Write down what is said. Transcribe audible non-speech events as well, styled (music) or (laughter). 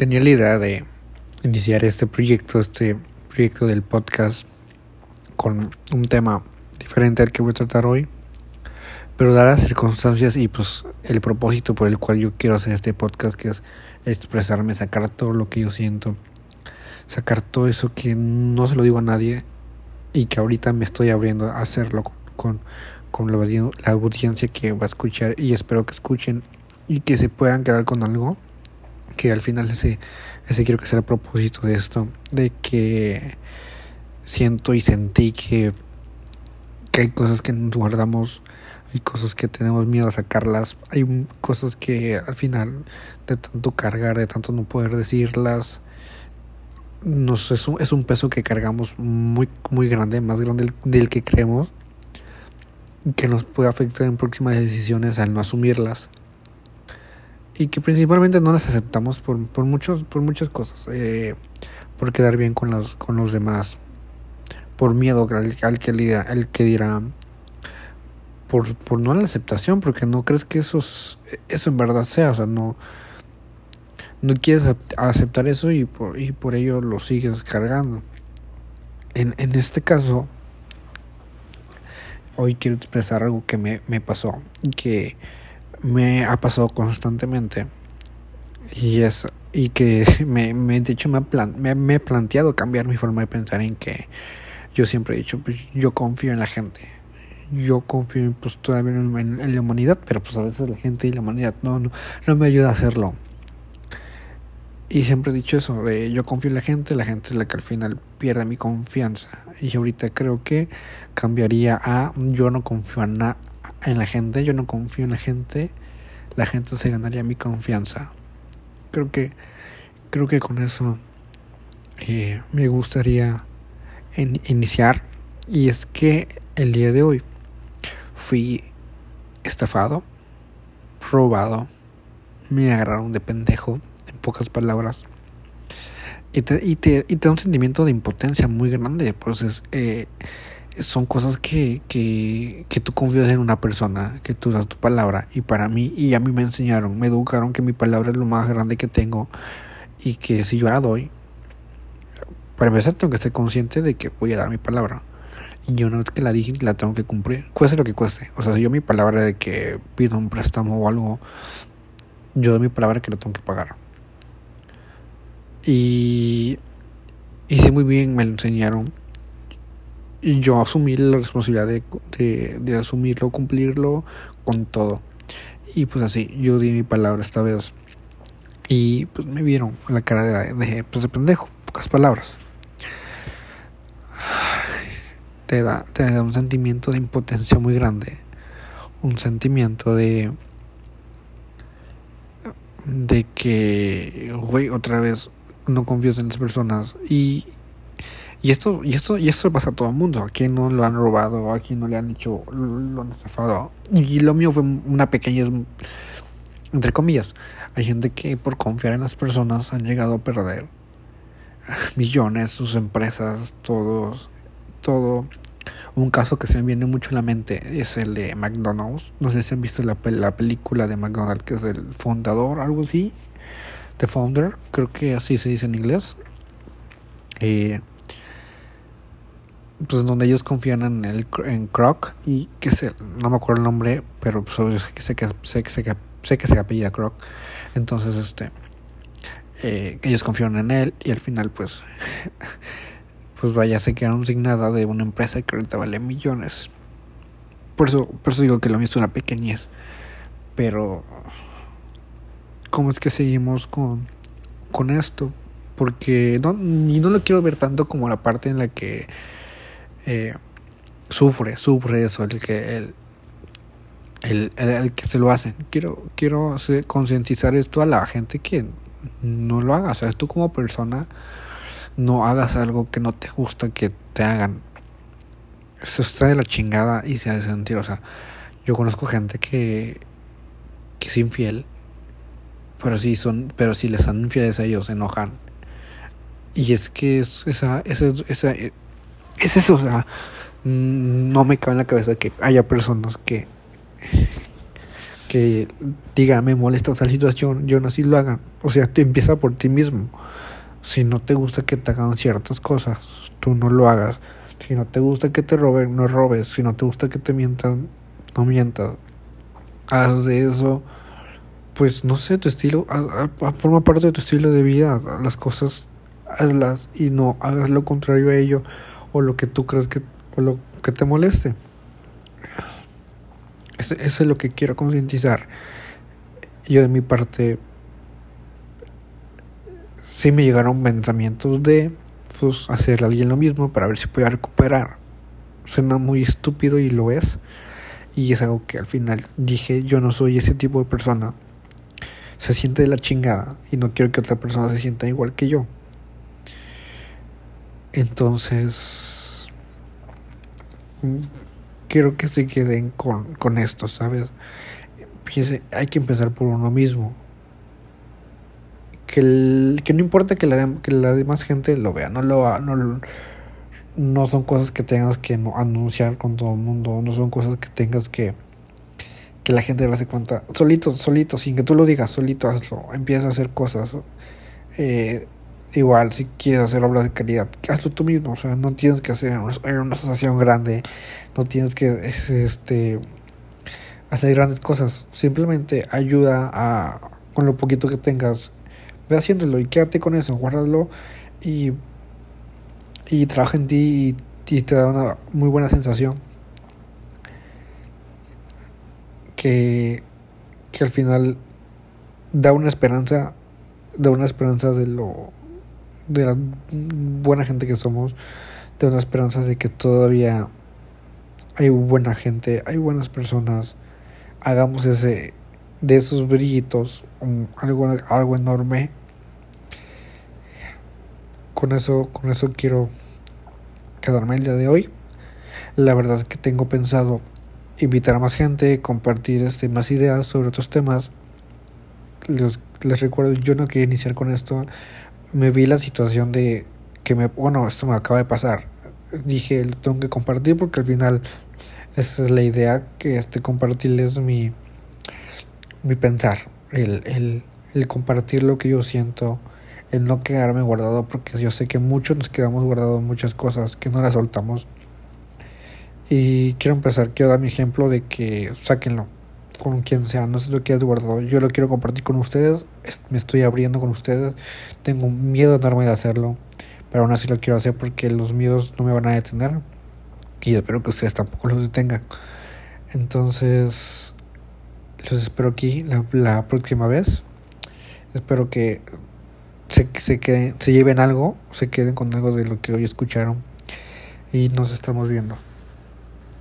tenía la idea de iniciar este proyecto, este proyecto del podcast con un tema diferente al que voy a tratar hoy. Pero dadas las circunstancias y pues el propósito por el cual yo quiero hacer este podcast, que es expresarme, sacar todo lo que yo siento, sacar todo eso que no se lo digo a nadie y que ahorita me estoy abriendo a hacerlo con, con, la, la audiencia que va a escuchar y espero que escuchen y que se puedan quedar con algo que al final ese, ese quiero que sea el propósito de esto, de que siento y sentí que, que hay cosas que nos guardamos, hay cosas que tenemos miedo a sacarlas, hay cosas que al final de tanto cargar, de tanto no poder decirlas, nos, es, un, es un peso que cargamos muy, muy grande, más grande del, del que creemos, que nos puede afectar en próximas decisiones al no asumirlas y que principalmente no las aceptamos por, por, muchos, por muchas cosas, eh, por quedar bien con los, con los demás, por miedo al, al que, el que dirá, por, por no la aceptación, porque no crees que eso, eso en verdad sea, o sea, no, no quieres aceptar eso y por, y por ello lo sigues cargando. En, en este caso, hoy quiero expresar algo que me, me pasó, que me ha pasado constantemente y es y que (laughs) me, me de hecho me, plan, me, me, he planteado cambiar mi forma de pensar en que yo siempre he dicho pues yo confío en la gente. Yo confío pues todavía en, en, la humanidad pero pues a veces la gente y la humanidad no, no, no me ayuda a hacerlo. Y siempre he dicho eso de yo confío en la gente la gente es la que al final pierde mi confianza. Y ahorita creo que cambiaría a yo no confío en, nada en la gente, yo no confío en la gente, la gente se ganaría mi confianza. Creo que, creo que con eso eh, me gustaría iniciar. Y es que el día de hoy fui estafado, robado, me agarraron de pendejo, en pocas palabras. Y te, y te, y te da un sentimiento de impotencia muy grande. Pues eh, son cosas que, que, que tú confías en una persona, que tú das tu palabra. Y para mí, y a mí me enseñaron, me educaron que mi palabra es lo más grande que tengo y que si yo la doy, para empezar tengo que ser consciente de que voy a dar mi palabra. Y yo una vez que la dije, la tengo que cumplir, cueste lo que cueste. O sea, si yo mi palabra de que pido un préstamo o algo, yo doy mi palabra que lo tengo que pagar. Y, sí, muy bien me lo enseñaron y yo asumí la responsabilidad de, de, de, asumirlo, cumplirlo con todo. Y pues así, yo di mi palabra esta vez. Y pues me vieron la cara de, de, pues de pendejo, pocas palabras. (sighs) Te da, te da un sentimiento de impotencia muy grande. Un sentimiento de. de que, güey, otra vez no confías en las personas. Y, y esto, y esto, y esto pasa a todo el mundo. A quien no lo han robado, a quien no le han hecho, lo han estafado. Y lo mío fue una pequeña, entre comillas. Hay gente que por confiar en las personas han llegado a perder millones, sus empresas, todos, todo. Un caso que se me viene mucho a la mente es el de McDonald's. No sé si han visto la, la película de McDonald's, que es el fundador, algo así. The Founder, creo que así se dice en inglés. Eh, pues donde ellos confían en el en Croc y que se no me acuerdo el nombre pero pues, sé que sé que sé que sé que, se apellida Croc. Entonces este eh, ellos confían en él y al final pues (laughs) pues vaya se quedaron sin nada de una empresa que ahorita vale millones. Por eso por eso digo que lo mío es una pequeñez. Pero cómo es que seguimos con con esto porque no y no lo quiero ver tanto como la parte en la que eh, sufre, sufre eso, el que el, el, el, que se lo hacen. Quiero, quiero concientizar esto a la gente que no lo haga. O sea, tú como persona no hagas algo que no te gusta que te hagan. Eso está de la chingada y se hace sentir. O sea, yo conozco gente que, que es infiel, pero si son, pero si les dan infieles a ellos se enojan. Y es que es, esa, esa, esa, es eso, o sea, no me cabe en la cabeza que haya personas que que diga, me molesta tal situación, yo no así lo hagan. O sea, tú empieza por ti mismo. Si no te gusta que te hagan ciertas cosas, tú no lo hagas. Si no te gusta que te roben, no robes. Si no te gusta que te mientan, no mientas. Haz de eso, pues no sé, tu estilo, forma parte de tu estilo de vida. Las cosas, hazlas y no hagas lo contrario a ello o lo que tú crees que, o lo que te moleste. Eso, es lo que quiero concientizar. Yo de mi parte sí me llegaron pensamientos de pues, hacerle a alguien lo mismo para ver si podía recuperar. Suena muy estúpido y lo es. Y es algo que al final dije, yo no soy ese tipo de persona. Se siente de la chingada y no quiero que otra persona se sienta igual que yo. Entonces, quiero que se queden con, con esto, ¿sabes? Piense, hay que empezar por uno mismo. Que, que no importa que la, que la demás gente lo vea, no lo no, no son cosas que tengas que anunciar con todo el mundo, no son cosas que tengas que que la gente se cuenta. Solito, solito, sin que tú lo digas, solito hazlo. Empieza a hacer cosas. Eh, igual, si quieres hacer obras de caridad, hazlo tú mismo. O sea, no tienes que hacer una asociación grande no tienes que este, hacer grandes cosas. Simplemente ayuda a, con lo poquito que tengas, ve haciéndolo y quédate con eso, guárdalo y, y trabaja en ti y, y te da una muy buena sensación. Que, que al final da una esperanza, da una esperanza de lo de la buena gente que somos, de una esperanza de que todavía hay buena gente, hay buenas personas. Hagamos ese de esos brillitos algo, algo enorme. Con eso, con eso quiero quedarme el día de hoy. La verdad es que tengo pensado invitar a más gente, compartir este, más ideas sobre otros temas. Les, les recuerdo, yo no quería iniciar con esto. Me vi la situación de que me, bueno, esto me acaba de pasar dije, lo tengo que compartir porque al final esa es la idea que este compartirles mi, mi pensar, el, el, el compartir lo que yo siento, el no quedarme guardado porque yo sé que muchos nos quedamos guardados muchas cosas que no las soltamos. Y quiero empezar, quiero dar mi ejemplo de que sáquenlo con quien sea, no sé lo que has guardado, yo lo quiero compartir con ustedes, me estoy abriendo con ustedes, tengo miedo enorme de hacerlo pero aún así lo quiero hacer porque los miedos no me van a detener y espero que ustedes tampoco los detengan. Entonces, los espero aquí la, próxima vez. Espero que se, se, queden, se lleven algo, se queden con algo de lo que hoy escucharon y nos estamos viendo.